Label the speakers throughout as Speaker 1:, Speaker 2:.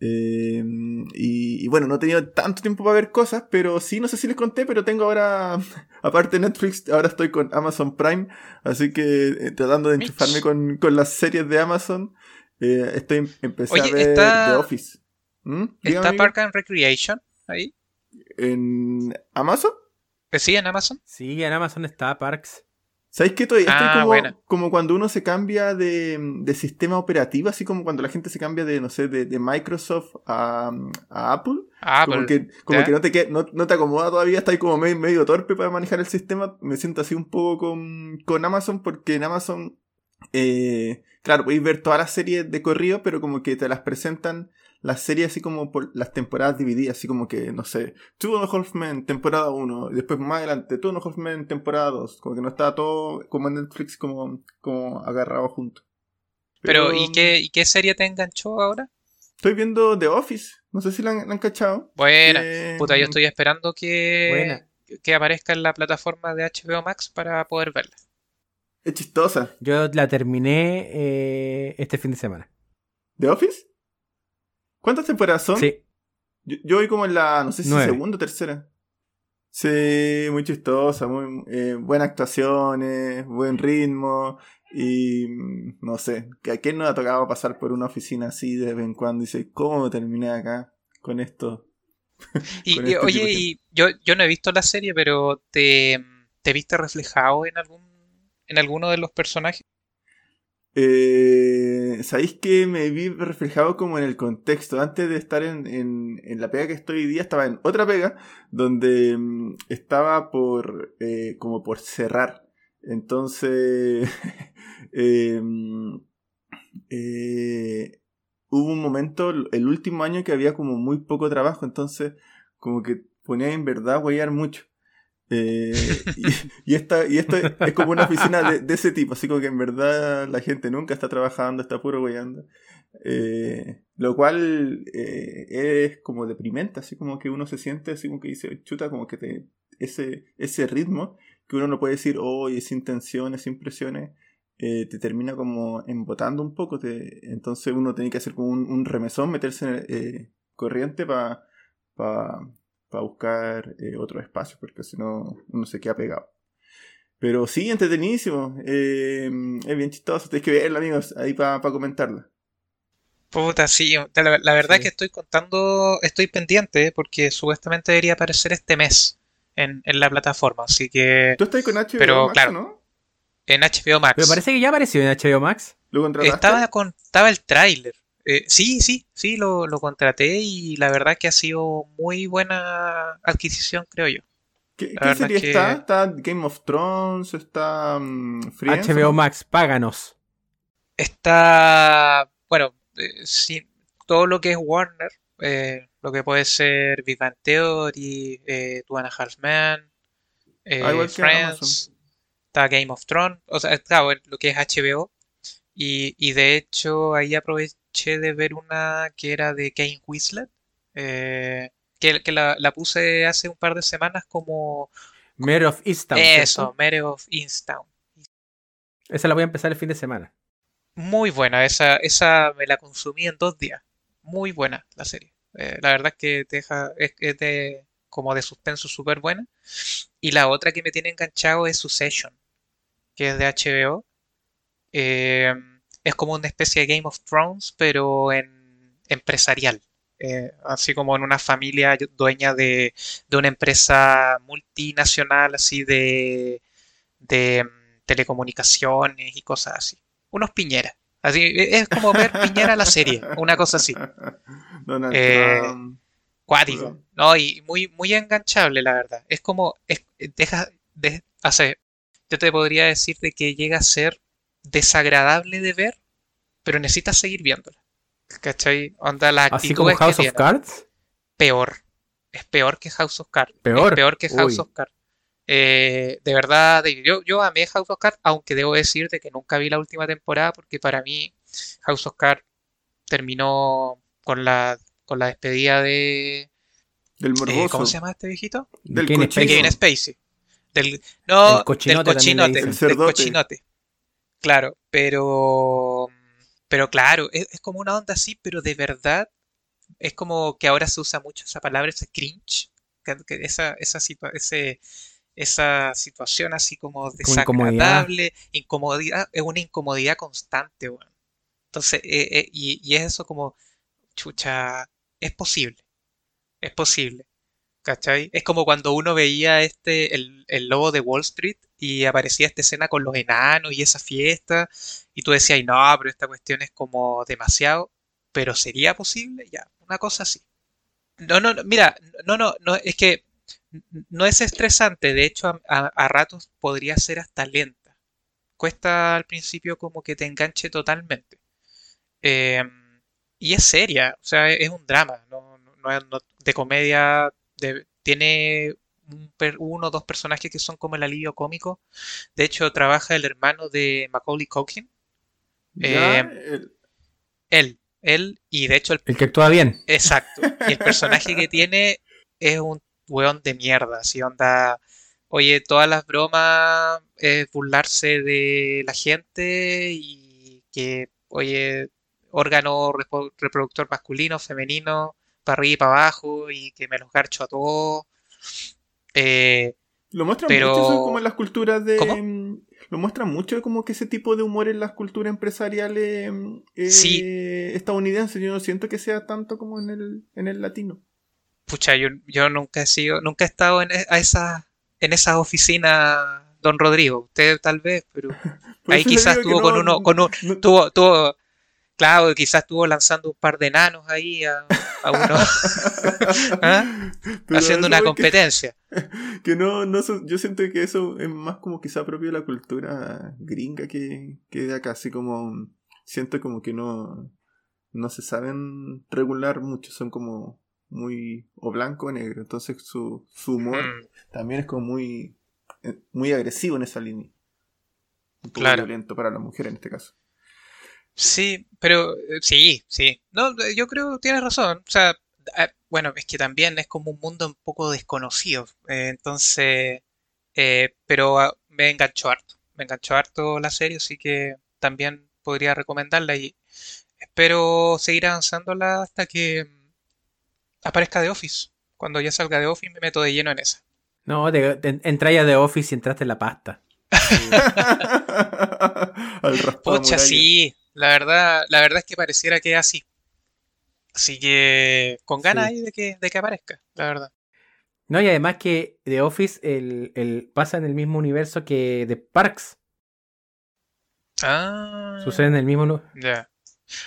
Speaker 1: Eh, y, y, bueno, no he tenido tanto tiempo para ver cosas, pero sí, no sé si les conté, pero tengo ahora, aparte de Netflix, ahora estoy con Amazon Prime, así que eh, tratando de enchufarme con, con, las series de Amazon, eh, estoy
Speaker 2: Oye,
Speaker 1: a ver
Speaker 2: está,
Speaker 1: The Office. ¿Mm?
Speaker 2: ¿Está Park and Recreation ahí?
Speaker 1: ¿En Amazon?
Speaker 2: ¿Sí, en Amazon?
Speaker 3: Sí, en Amazon está Parks.
Speaker 1: ¿Sabéis que todavía
Speaker 2: Ah,
Speaker 1: como, como cuando uno se cambia de, de sistema operativo, así como cuando la gente se cambia de, no sé, de, de Microsoft a, a Apple?
Speaker 2: Ah,
Speaker 1: como que, como que no te, no, no te acomoda todavía, estás como medio, medio torpe para manejar el sistema. Me siento así un poco con, con Amazon, porque en Amazon, eh, claro, podéis ver todas las series de corrido, pero como que te las presentan las series así como por las temporadas divididas, así como que, no sé, Two and a Half Men, temporada 1, y después más adelante, Two and a Half Men, temporada 2, como que no está todo como en Netflix como, como agarrado junto.
Speaker 2: Pero, ¿y qué, ¿y qué serie te enganchó ahora?
Speaker 1: Estoy viendo The Office, no sé si la han, la han cachado.
Speaker 2: Buena.
Speaker 1: Eh,
Speaker 2: Puta, yo estoy esperando que,
Speaker 3: Buena.
Speaker 2: que aparezca en la plataforma de HBO Max para poder verla.
Speaker 1: Es chistosa.
Speaker 3: Yo la terminé eh, este fin de semana.
Speaker 1: ¿The Office? ¿Cuántas temporadas son?
Speaker 3: Sí.
Speaker 1: Yo, yo voy como en la, no sé si
Speaker 3: Nueve.
Speaker 1: segunda o tercera. Sí, muy chistosa, muy eh, buenas actuaciones, buen ritmo y mm, no sé, que a quién no ha tocado pasar por una oficina así de vez en cuando y dice, ¿cómo terminé acá con esto?
Speaker 2: Y,
Speaker 1: Con
Speaker 2: y,
Speaker 1: este
Speaker 2: oye, y yo, yo no he visto la serie, pero ¿te, te viste reflejado en algún en alguno de los personajes?
Speaker 1: Eh, ¿Sabéis que me vi reflejado como en el contexto? Antes de estar en, la pega que estoy hoy día, estaba en otra pega donde mm, estaba por eh, como por cerrar. Entonces, eh, mm, eh, hubo un momento, el último año, que había como muy poco trabajo, entonces como que ponía en verdad a huear mucho. Eh, y, y esta, y esto es como una oficina de, de ese tipo, así como que en verdad la gente nunca está trabajando, está puro weyando. Eh, lo cual eh, es como deprimente, así como que uno se siente así como que dice, chuta, como que te, ese, ese ritmo que uno no puede decir, oye, sin tensiones, sin presiones, eh, te termina como embotando un poco. Te, entonces uno tiene que hacer como un, un remesón, meterse en eh, corriente para para buscar eh, otro espacio, porque si no uno se queda pegado. Pero sí, entretenidísimo. eh, es bien chistoso. Tienes que verla, amigos, ahí para comentarla.
Speaker 2: Puta, sí, la, la verdad
Speaker 3: Sí.
Speaker 2: que estoy contando, estoy pendiente eh, porque supuestamente debería aparecer este mes en, en la plataforma, así que
Speaker 1: ¿Tú estás con HBO
Speaker 2: Pero,
Speaker 1: Max,
Speaker 2: claro.
Speaker 1: no?
Speaker 2: en HBO Max.
Speaker 3: Pero parece que ya apareció en HBO Max.
Speaker 1: ¿Lo contrataste?
Speaker 2: Estaba con, estaba el tráiler. Eh, sí, sí, sí, lo, lo contraté y la verdad que ha sido muy buena adquisición, creo yo.
Speaker 1: ¿Qué,
Speaker 2: la
Speaker 1: qué
Speaker 2: verdad
Speaker 1: serie
Speaker 2: que-
Speaker 1: está? ¿Está Game of Thrones? ¿Está mm, Friends?
Speaker 3: HBO. Max, páganos.
Speaker 2: Está, bueno, eh, sí, todo lo que es Warner, eh, lo que puede ser Big Bang Theory, eh, Two and a Half Men, eh,
Speaker 1: Ah, igual que en
Speaker 2: Friends, está Game of Thrones, o sea, claro, lo que es HBO. Y, y de hecho ahí aproveché de ver una que era de Kane Winslet, eh, que, que la, la puse hace un par de semanas como
Speaker 3: Mayor of Easttown.
Speaker 2: eso. Mare of Easttown.
Speaker 3: Esa la voy a empezar el fin de semana.
Speaker 2: Muy buena, esa, esa me la consumí en dos días. Muy buena la serie. Eh, la verdad es que te deja, es, es de, como de suspenso súper buena. Y la otra que me tiene enganchado es Succession, que es de HBO. Eh, es como una especie de Game of Thrones, pero en empresarial. Eh, así como en una familia dueña de, de una empresa multinacional, así de, de mm, telecomunicaciones y cosas así. Unos piñeras. Así, e- es como ver Piñera la serie, una cosa así.
Speaker 1: Donald
Speaker 2: Eh,
Speaker 1: Trump.
Speaker 2: Cuático,
Speaker 1: Bueno.
Speaker 2: ¿no? Y muy, muy enganchable, la verdad. Es como, es- deja, de, hace, yo te podría decir de que llega a ser desagradable de ver, pero necesitas seguir viéndola. ¿Cachai? Onda las
Speaker 3: Así como
Speaker 2: actitudes que
Speaker 3: House of
Speaker 2: tiene.
Speaker 3: Cards.
Speaker 2: Peor. Es peor que House of Cards.
Speaker 3: Peor.
Speaker 2: Es peor que House
Speaker 3: Uy.
Speaker 2: of Cards. Eh, de verdad, yo, yo amé House of Cards, aunque debo decir de que nunca vi la última temporada porque para mí House of Cards terminó con la, con la despedida de...
Speaker 1: Del
Speaker 2: eh. ¿cómo se llama este viejito?
Speaker 1: Del
Speaker 3: Kevin
Speaker 2: Spacey. Del, no,
Speaker 3: El cochinote
Speaker 2: del cochinote, del cochinote. Claro, pero, pero claro, es, es como una onda así, pero de verdad es como que ahora se usa mucho esa palabra, ese cringe, que, que esa, esa, situa- ese, esa situación así como desagradable, incomodidad, es una incomodidad constante, weón. Entonces, eh, eh, y, y es eso como, chucha, es posible, es posible, ¿cachai? Es como cuando uno veía este, el, el lobo de Wall Street y aparecía esta escena con los enanos y esa fiesta, y tú decías, no, pero esta cuestión es como demasiado, pero ¿sería posible? Ya, una cosa así. No, no, no, mira, no, no, no, es que no es estresante, de hecho a, ratos podría ser hasta lenta. Cuesta al principio como que te enganche totalmente. Eh, y es seria, o sea, es un drama, no, no- no- de comedia, de- tiene un per- uno o dos personajes que son como el alivio cómico. De hecho, trabaja el hermano de Macaulay Culkin, Eh,
Speaker 1: el-
Speaker 2: él, él, y de hecho el
Speaker 3: El que actúa bien.
Speaker 2: Exacto. Y el personaje que tiene es un weón de mierda, así onda. Oye, todas las bromas es burlarse de la gente y que, oye, órgano reproductor masculino, femenino, para arriba y para abajo y que me los garcho a todos. Eh,
Speaker 1: Lo muestran
Speaker 2: Pero-
Speaker 1: mucho eso como en las culturas de.
Speaker 2: ¿Cómo?
Speaker 1: mm, Lo muestran mucho como que ese tipo de humor en las culturas empresariales mm, eh,
Speaker 2: Sí.
Speaker 1: estadounidenses. Yo no siento que sea tanto como en el, en el latino.
Speaker 2: pucha, yo, yo nunca he sido, nunca he estado en, e- a esas, en esas oficinas, don Rodrigo. Usted tal vez, pero ahí quizás estuvo con
Speaker 1: no-
Speaker 2: uno, con un,
Speaker 1: no-
Speaker 2: tuvo, tuvo, claro, quizás estuvo lanzando un par de enanos ahí a, a uno, ¿Ah? Haciendo una
Speaker 1: es que-
Speaker 2: competencia.
Speaker 1: Que no, no yo siento que eso es más como quizá propio de la cultura gringa que, que de acá, así como siento como que no, no se saben regular mucho, son como muy o blanco o negro, entonces su, su humor
Speaker 2: Mm,
Speaker 1: también es como muy, eh, muy agresivo en esa línea. Un poco
Speaker 2: Claro.
Speaker 1: violento para la mujer en este caso.
Speaker 2: Sí, pero eh, sí, sí. No, eh, yo creo que tienes razón. O sea, bueno, es que también es como un mundo un poco desconocido. eh, entonces, eh, pero ah, me enganchó harto. Me enganchó harto la serie, así que también podría recomendarla y espero seguir avanzándola hasta que mm, aparezca The Office. Cuando ya salga The Office me meto de lleno en esa.
Speaker 3: No, te, te, entráis a The Office y entraste en la pasta.
Speaker 1: Al raspado
Speaker 2: Pucha,
Speaker 1: muralla.
Speaker 2: sí, la verdad, la verdad es que pareciera que es así. Así que con ganas
Speaker 3: Sí.
Speaker 2: ahí de que, de que aparezca, la verdad.
Speaker 3: No, y además que The Office el, el- pasa en el mismo universo que The Parks.
Speaker 2: Ah,
Speaker 3: Sucede en el mismo. nu-
Speaker 2: ya.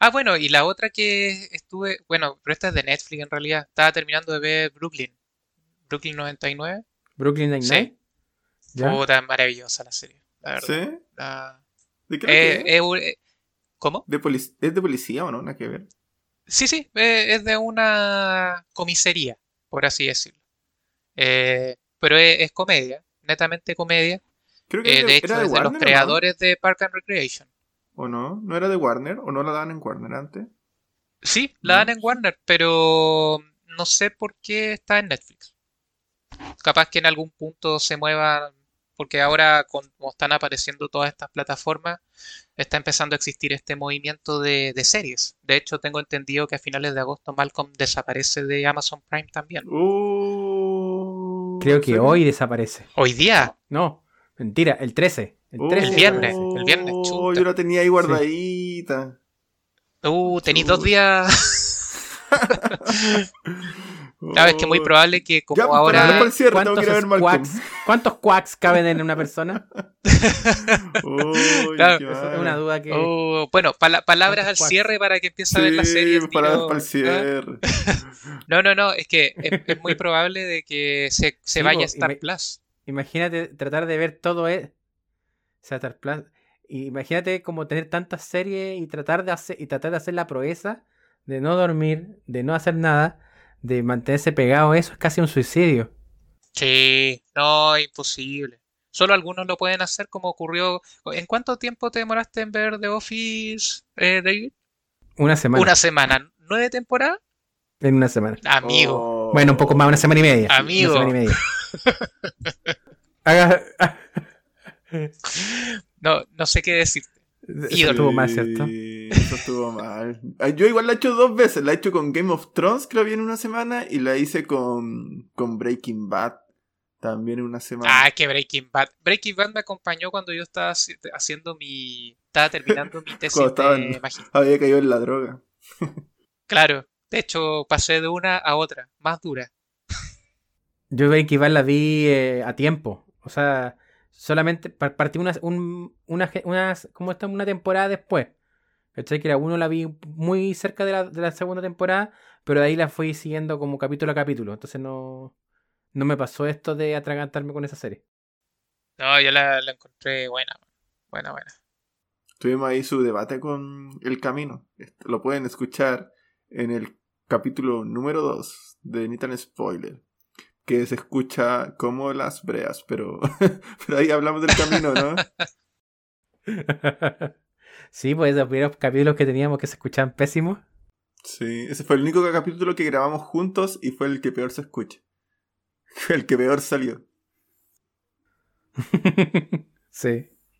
Speaker 2: Ah, bueno, y la otra que estuve, bueno, pero esta es de Netflix en realidad. Estaba terminando de ver Brooklyn. Brooklyn 99.
Speaker 3: Brooklyn Nine-Nine. ¿Ya?
Speaker 2: Puta, maravillosa la serie, la verdad.
Speaker 1: ¿Sí?
Speaker 2: La-
Speaker 1: ¿De qué es?
Speaker 2: un- eh, ¿cómo?
Speaker 1: ¿De ¿Es de policía o no? Nada que ver.
Speaker 2: Sí, sí, eh, es de una comisaría, por así decirlo. Eh, pero es, es comedia, netamente comedia.
Speaker 1: Creo que
Speaker 2: Eh,
Speaker 1: era
Speaker 2: de
Speaker 1: era
Speaker 2: hecho, es de los creadores de Park and Recreation.
Speaker 1: ¿O no? ¿No era de Warner? ¿O no la daban en Warner antes?
Speaker 2: Sí, la
Speaker 1: ¿No?
Speaker 2: dan en Warner, pero no sé por qué está en Netflix. Capaz que en algún punto se mueva, porque ahora como están apareciendo todas estas plataformas, está empezando a existir este movimiento de, de series. De hecho, tengo entendido que a finales de agosto Malcolm desaparece de Amazon Prime también.
Speaker 1: Oh,
Speaker 3: Creo
Speaker 1: ¿en
Speaker 3: que hoy desaparece.
Speaker 2: Hoy día,
Speaker 3: No, mentira, el 13. El
Speaker 1: Oh,
Speaker 3: 13
Speaker 2: El viernes, el viernes, chuta.
Speaker 1: Yo la tenía ahí guardadita.
Speaker 2: uh, tenéis dos días. Claro, es que muy
Speaker 1: Oh.
Speaker 2: probable que como
Speaker 1: Ya, pues,
Speaker 2: ahora...
Speaker 1: el cierre, tengo que ir a ver
Speaker 3: ¿Cuántos quacks, ¿Cuántos quacks caben en una persona?
Speaker 1: Uy,
Speaker 2: Claro,
Speaker 1: mal.
Speaker 3: es una duda que.
Speaker 2: Oh, bueno, pala- palabras al
Speaker 3: ¿Cuántos
Speaker 2: cierre para que empiece a ver la
Speaker 1: Sí,
Speaker 2: serie. al
Speaker 1: para, el
Speaker 2: ¿ah?
Speaker 1: cierre.
Speaker 2: No, no, no, es que es, es muy probable de que se, se
Speaker 3: Sí,
Speaker 2: vaya a Star Plus.
Speaker 3: Imagínate tratar de ver todo e- Star Plus. Imagínate como tener tantas series y tratar de hacer y tratar de hacer la proeza de no dormir, de no hacer nada, de mantenerse pegado. Eso es casi un suicidio.
Speaker 2: Sí, no, imposible. Solo algunos lo pueden hacer como ocurrió. ¿En cuánto tiempo te demoraste en ver The Office, eh, David?
Speaker 3: Una semana.
Speaker 2: Una semana. ¿Nueve temporadas?
Speaker 3: En una semana.
Speaker 2: Amigo.
Speaker 1: Oh.
Speaker 3: Bueno, un poco más, una semana y media.
Speaker 2: Amigo.
Speaker 3: Una semana y media. Haga-
Speaker 2: No, no sé qué decirte. Ídolo.
Speaker 3: estuvo mal, ¿cierto?
Speaker 1: Eso estuvo mal. Yo igual la he hecho dos veces. La he hecho con Game of Thrones, que lo vi en una semana, y la hice con, con Breaking Bad, también en una semana.
Speaker 2: Ah, que Breaking Bad. Breaking Bad me acompañó cuando yo estaba haci- haciendo mi. Estaba terminando mi tesis
Speaker 1: Cuando estaba
Speaker 2: de
Speaker 1: en-
Speaker 2: magia.
Speaker 1: Había caído en la droga.
Speaker 2: Claro, de hecho pasé de una a otra, más dura.
Speaker 3: Yo Breaking Bad la vi eh, a tiempo. O sea, solamente par- partí una, un- una, ge- una- ¿cómo está? una temporada después. ¿Cachai? Que la uno la vi muy cerca de la, de la segunda temporada, pero de ahí la fui siguiendo como capítulo a capítulo. Entonces no, no me pasó esto de atragantarme con esa serie.
Speaker 2: No, yo la, la encontré buena, buena, buena.
Speaker 1: Tuvimos ahí su debate con El Camino. Lo pueden escuchar en el capítulo número 2 de Nitan Spoiler. Que se escucha como las breas, pero, pero ahí hablamos del camino, ¿no?
Speaker 3: sí, pues esos primeros capítulos que teníamos que se escuchaban pésimos.
Speaker 1: Sí, ese fue el único capítulo que grabamos juntos y fue el que peor se escucha. Fue el que peor salió.
Speaker 3: sí.